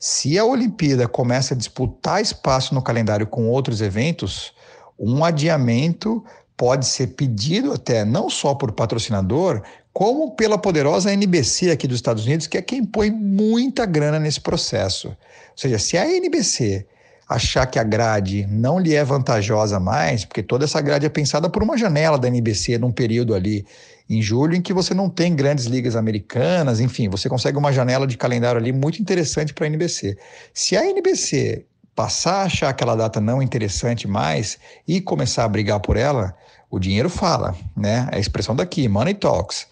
Speaker 5: Se a Olimpíada começa a disputar espaço no calendário com outros eventos, um adiamento pode ser pedido até não só por patrocinador, como pela poderosa NBC aqui dos Estados Unidos, que é quem põe muita grana nesse processo. Ou seja, se a NBC achar que a grade não lhe é vantajosa mais, porque toda essa grade é pensada por uma janela da NBC num período ali em julho em que você não tem grandes ligas americanas, enfim, você consegue uma janela de calendário ali muito interessante para a NBC. Se a NBC passar a achar aquela data não interessante mais e começar a brigar por ela, o dinheiro fala, né? É a expressão daqui, money talks.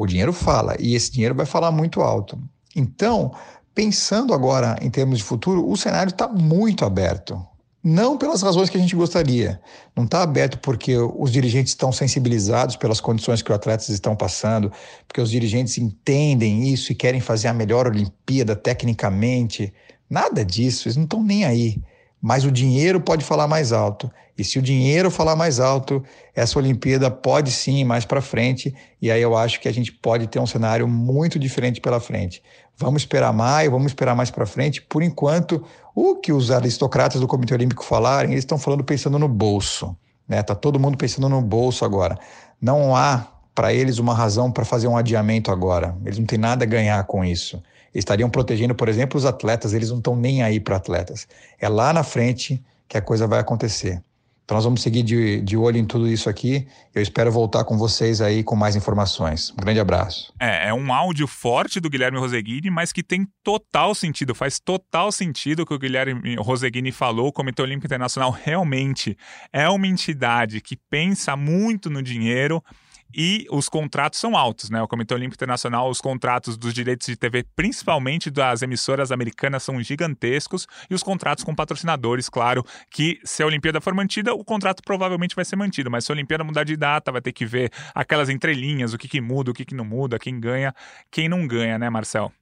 Speaker 5: O dinheiro fala e esse dinheiro vai falar muito alto. Então, pensando agora em termos de futuro, o cenário está muito aberto. Não pelas razões que a gente gostaria. Não está aberto porque os dirigentes estão sensibilizados pelas condições que os atletas estão passando, porque os dirigentes entendem isso e querem fazer a melhor Olimpíada tecnicamente. Nada disso, eles não estão nem aí. Mas o dinheiro pode falar mais alto. E se o dinheiro falar mais alto, essa Olimpíada pode sim ir mais para frente. E aí eu acho que a gente pode ter um cenário muito diferente pela frente. Vamos esperar mais, vamos esperar mais para frente. Por enquanto, o que os aristocratas do Comitê Olímpico falarem, eles estão falando pensando no bolso. Né? Tá todo mundo pensando no bolso agora. Não há para eles uma razão para fazer um adiamento agora. Eles não têm nada a ganhar com isso estariam protegendo, por exemplo, os atletas, eles não estão nem aí para atletas. É lá na frente que a coisa vai acontecer. Então nós vamos seguir de, de olho em tudo isso aqui. Eu espero voltar com vocês aí com mais informações. Um grande abraço.
Speaker 1: É, é um áudio forte do Guilherme Roseguini, mas que tem total sentido, faz total sentido o que o Guilherme Roseguini falou. O Comitê Olímpico Internacional realmente é uma entidade que pensa muito no dinheiro e os contratos são altos, né? O Comitê Olímpico Internacional, os contratos dos direitos de TV, principalmente das emissoras americanas, são gigantescos e os contratos com patrocinadores, claro, que se a Olimpíada for mantida, o contrato provavelmente vai ser mantido, mas se a Olimpíada mudar de data, vai ter que ver aquelas entrelinhas, o que, que muda, o que, que não muda, quem ganha, quem não ganha, né, Marcel?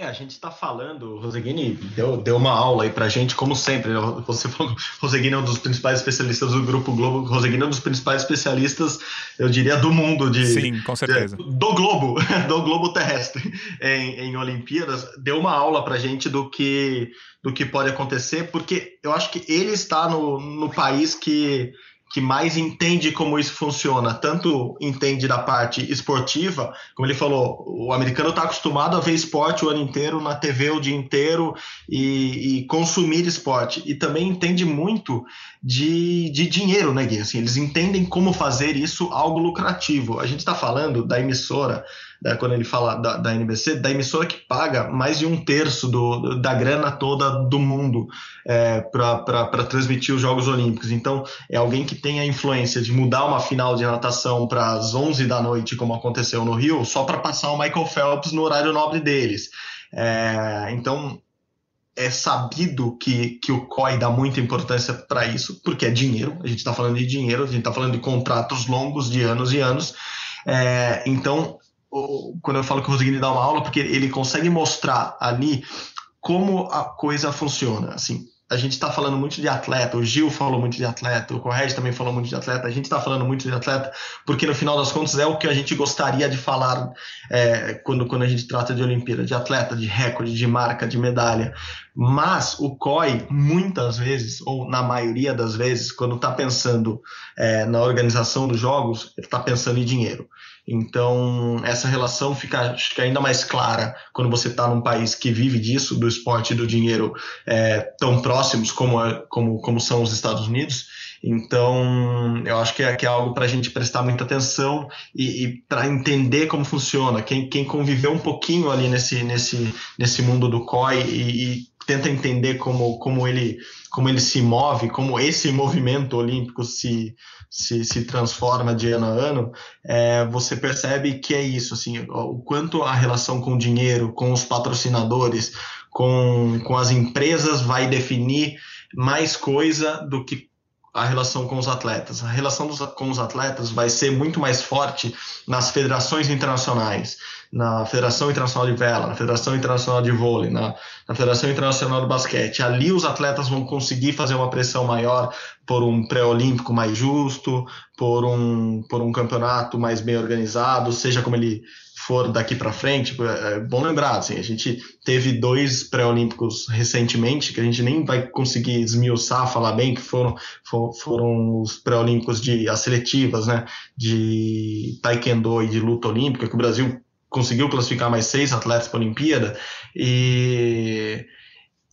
Speaker 2: É, a gente está falando, o Roseguini deu, deu uma aula aí pra gente, como sempre. Né? Você falou Roseguini é um dos principais especialistas do Grupo Globo. Roseguini é um dos principais especialistas, eu diria, do mundo. De,
Speaker 1: Sim, com certeza.
Speaker 2: De, do globo, (laughs) do globo terrestre em, em Olimpíadas. Deu uma aula pra gente do que, do que pode acontecer, porque eu acho que ele está no, no país que que mais entende como isso funciona, tanto entende da parte esportiva, como ele falou, o americano está acostumado a ver esporte o ano inteiro na TV o dia inteiro e, e consumir esporte, e também entende muito de, de dinheiro, né, Gui? Assim, eles entendem como fazer isso algo lucrativo. A gente está falando da emissora né, quando ele fala da, da, NBC, da emissora que paga mais de um terço do, da grana toda do mundo é, para transmitir os Jogos Olímpicos. Então, é alguém que tem a influência de mudar uma final de natação para as 11 da noite, como aconteceu no Rio, só para passar o Michael Phelps no horário nobre deles. É, então, é sabido que, que o COI dá muita importância para isso, porque é dinheiro, a gente está falando de dinheiro, a gente está falando de contratos longos de anos e anos. É, então, quando eu falo que o Roseguini dá uma aula, porque ele consegue mostrar ali como a coisa funciona. Assim, a gente está falando muito de atleta, o Gil falou muito de atleta, o Correge também falou muito de atleta, a gente está falando muito de atleta, porque no final das contas é o que a gente gostaria de falar é, quando, quando a gente trata de Olimpíada, de atleta, de recorde, de marca, de medalha. Mas o COI, muitas vezes, ou na maioria das vezes, quando está pensando é, na organização dos jogos, ele está pensando em dinheiro. Então, essa relação fica, fica ainda mais clara quando você está num país que vive disso, do esporte e do dinheiro é, tão próximos como, como, como são os Estados Unidos. Então, eu acho que é, que é algo para a gente prestar muita atenção e, e para entender como funciona. Quem, quem conviveu um pouquinho ali nesse, nesse, nesse mundo do COI e, e tenta entender como, como, ele, como ele se move, como esse (laughs) movimento olímpico se, se, se transforma de ano a ano, é, você percebe que é isso, assim, o quanto a relação com o dinheiro, com os patrocinadores, com, com as empresas vai definir mais coisa do que a relação com os atletas. A relação dos, com os atletas vai ser muito mais forte nas federações internacionais, na Federação Internacional de Vela, na Federação Internacional de Vôlei, na, na Federação Internacional de Basquete. Ali os atletas vão conseguir fazer uma pressão maior por um pré-olímpico mais justo, por um, por um campeonato mais bem organizado, seja como ele for daqui para frente, é, é bom lembrar, assim, a gente teve dois pré-olímpicos recentemente, que a gente nem vai conseguir esmiuçar, falar bem, que foram, foram os pré-olímpicos de as seletivas, né, de taekwondo e de luta olímpica, que o Brasil conseguiu classificar mais seis atletas para a Olimpíada, e,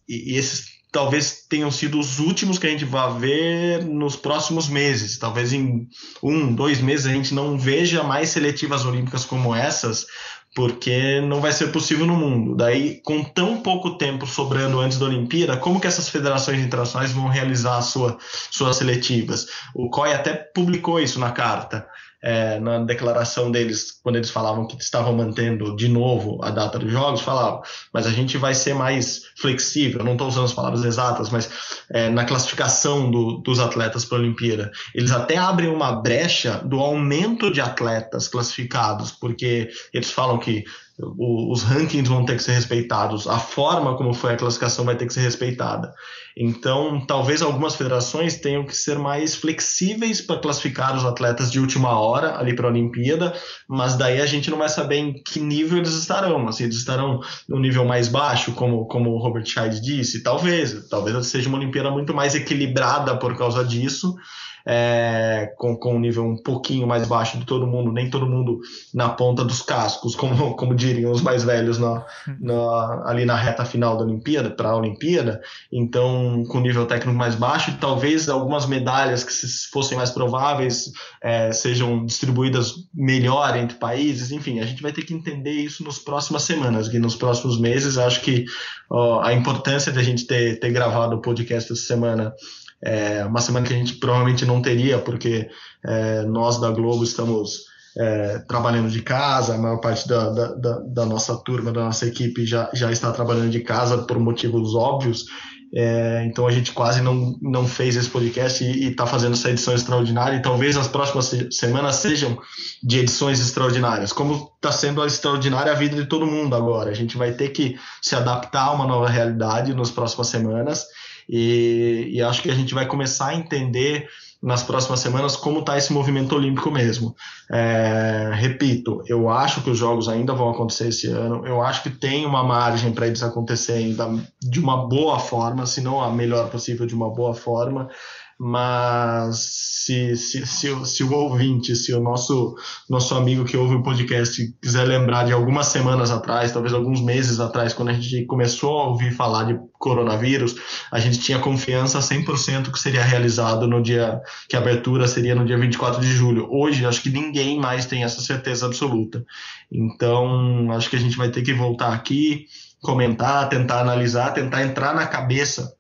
Speaker 2: e esses talvez tenham sido os últimos que a gente vai ver nos próximos meses. Talvez em um, dois meses a gente não veja mais seletivas olímpicas como essas, porque não vai ser possível no mundo. Daí, com tão pouco tempo sobrando antes da Olimpíada, como que essas federações internacionais vão realizar sua, suas seletivas? O COI até publicou isso na carta é, na declaração deles, quando eles falavam que estavam mantendo de novo a data dos jogos, falavam, mas a gente vai ser mais flexível, não estou usando as palavras exatas, mas é, na classificação do, dos atletas para a Olimpíada. Eles até abrem uma brecha do aumento de atletas classificados, porque eles falam que os rankings vão ter que ser respeitados, a forma como foi a classificação vai ter que ser respeitada. Então, talvez algumas federações tenham que ser mais flexíveis para classificar os atletas de última hora ali para a Olimpíada, mas daí a gente não vai saber em que nível eles estarão. Assim, eles estarão no nível mais baixo, como, como o Robert Scheid disse? Talvez. Talvez seja uma Olimpíada muito mais equilibrada por causa disso é, com, com um nível um pouquinho mais baixo de todo mundo, nem todo mundo na ponta dos cascos, como, (laughs) como diriam os mais velhos na, na ali na reta final da Olimpíada, para a Olimpíada, então com nível técnico mais baixo, talvez algumas medalhas que se fossem mais prováveis é, sejam distribuídas melhor entre países, enfim, a gente vai ter que entender isso nas próximas semanas, e nos próximos meses, acho que ó, a importância de a gente ter, ter gravado o podcast essa semana é uma semana que a gente provavelmente não teria, porque é, nós da Globo estamos é, trabalhando de casa, a maior parte da, da, da, nossa turma, da nossa equipe já, já está trabalhando de casa por motivos óbvios. É, então a gente quase não, não fez esse podcast e está fazendo essa edição extraordinária. E talvez as próximas semanas sejam de edições extraordinárias, como está sendo a extraordinária a vida de todo mundo agora. A gente vai ter que se adaptar a uma nova realidade nas próximas semanas e, e acho que a gente vai começar a entender nas próximas semanas como está esse movimento olímpico mesmo. É, repito, eu acho que os jogos ainda vão acontecer esse ano. Eu acho que tem uma margem para eles acontecerem de uma boa forma, se não a melhor possível, de uma boa forma mas se, se, se, se, o ouvinte, se o nosso, nosso amigo que ouve o podcast quiser lembrar de algumas semanas atrás, talvez alguns meses atrás, quando a gente começou a ouvir falar de coronavírus, a gente tinha confiança 100% que seria realizado no dia, que a abertura seria no dia 24 de julho. Hoje, acho que ninguém mais tem essa certeza absoluta. Então, acho que a gente vai ter que voltar aqui, comentar, tentar analisar, tentar entrar na cabeça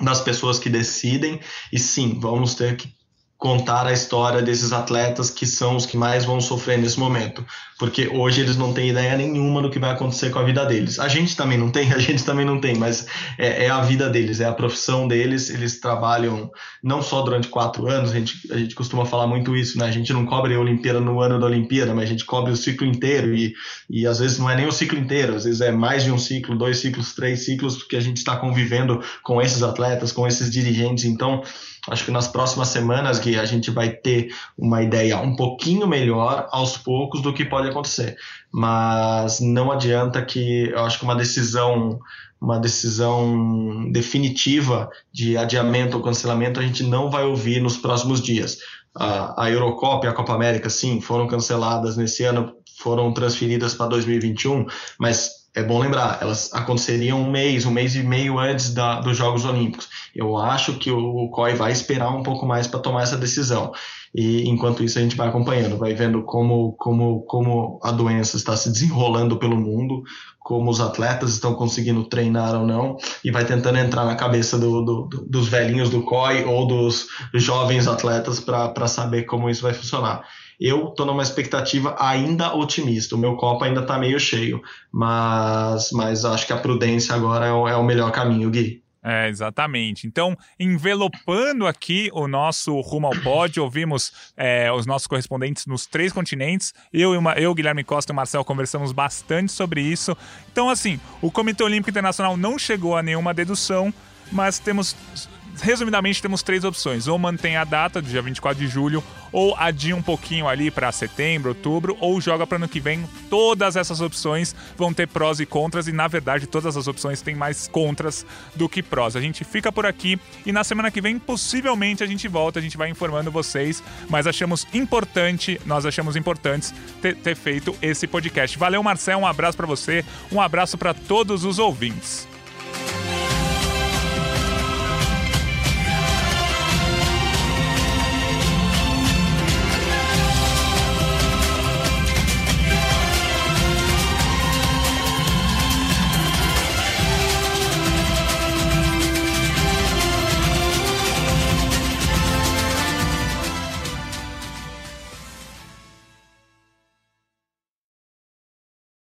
Speaker 2: das pessoas que decidem, e sim, vamos ter que contar a história desses atletas que são os que mais vão sofrer nesse momento, porque hoje eles não têm ideia nenhuma do que vai acontecer com a vida deles. A gente também não tem, (laughs) a gente também não tem, mas é, é a vida deles, é a profissão deles. Eles trabalham não só durante quatro anos, a gente, a gente costuma falar muito isso, né? A gente não cobre a Olimpíada no ano da Olimpíada, mas a gente cobre o ciclo inteiro e, e às vezes não é nem o ciclo inteiro, às vezes é mais de um ciclo, dois ciclos, três ciclos, porque a gente está convivendo com esses atletas, com esses dirigentes. Então, Acho que nas próximas semanas, Gui, a gente vai ter uma ideia um pouquinho melhor aos poucos do que pode acontecer. Mas não adianta que eu acho que uma decisão uma decisão definitiva de adiamento ou cancelamento a gente não vai ouvir nos próximos dias. A, a Eurocopa e a Copa América, sim, foram canceladas nesse ano, foram transferidas para 2021, mas é bom lembrar, elas aconteceriam um mês, um mês e meio antes da, dos Jogos Olímpicos. Eu acho que o COI vai esperar um pouco mais para tomar essa decisão. E enquanto isso a gente vai acompanhando, vai vendo como, como, como a doença está se desenrolando pelo mundo, como os atletas estão conseguindo treinar ou não, e vai tentando entrar na cabeça do, do, dos velhinhos do COI ou dos jovens atletas para saber como isso vai funcionar. Eu estou numa expectativa ainda otimista. O meu copo ainda está meio cheio, mas, mas acho que a prudência agora é o, é o melhor caminho, Gui.
Speaker 1: É, exatamente. Então, envelopando aqui o nosso rumo ao pódio, ouvimos é, os nossos correspondentes nos três continentes. Eu, e uma, eu, Guilherme Costa e o Marcel conversamos bastante sobre isso. Então, assim, o Comitê Olímpico Internacional não chegou a nenhuma dedução, mas temos resumidamente, temos três opções: ou mantém a data do dia 24 de julho, ou adia um pouquinho ali para setembro, outubro, ou joga para ano que vem. Todas essas opções vão ter prós e contras, e na verdade, todas as opções têm mais contras do que prós. A gente fica por aqui e na semana que vem, possivelmente, a gente volta, a gente vai informando vocês, mas achamos importante, nós achamos importantes ter, ter feito esse podcast. Valeu, Marcel, um abraço para você, um abraço para todos os ouvintes.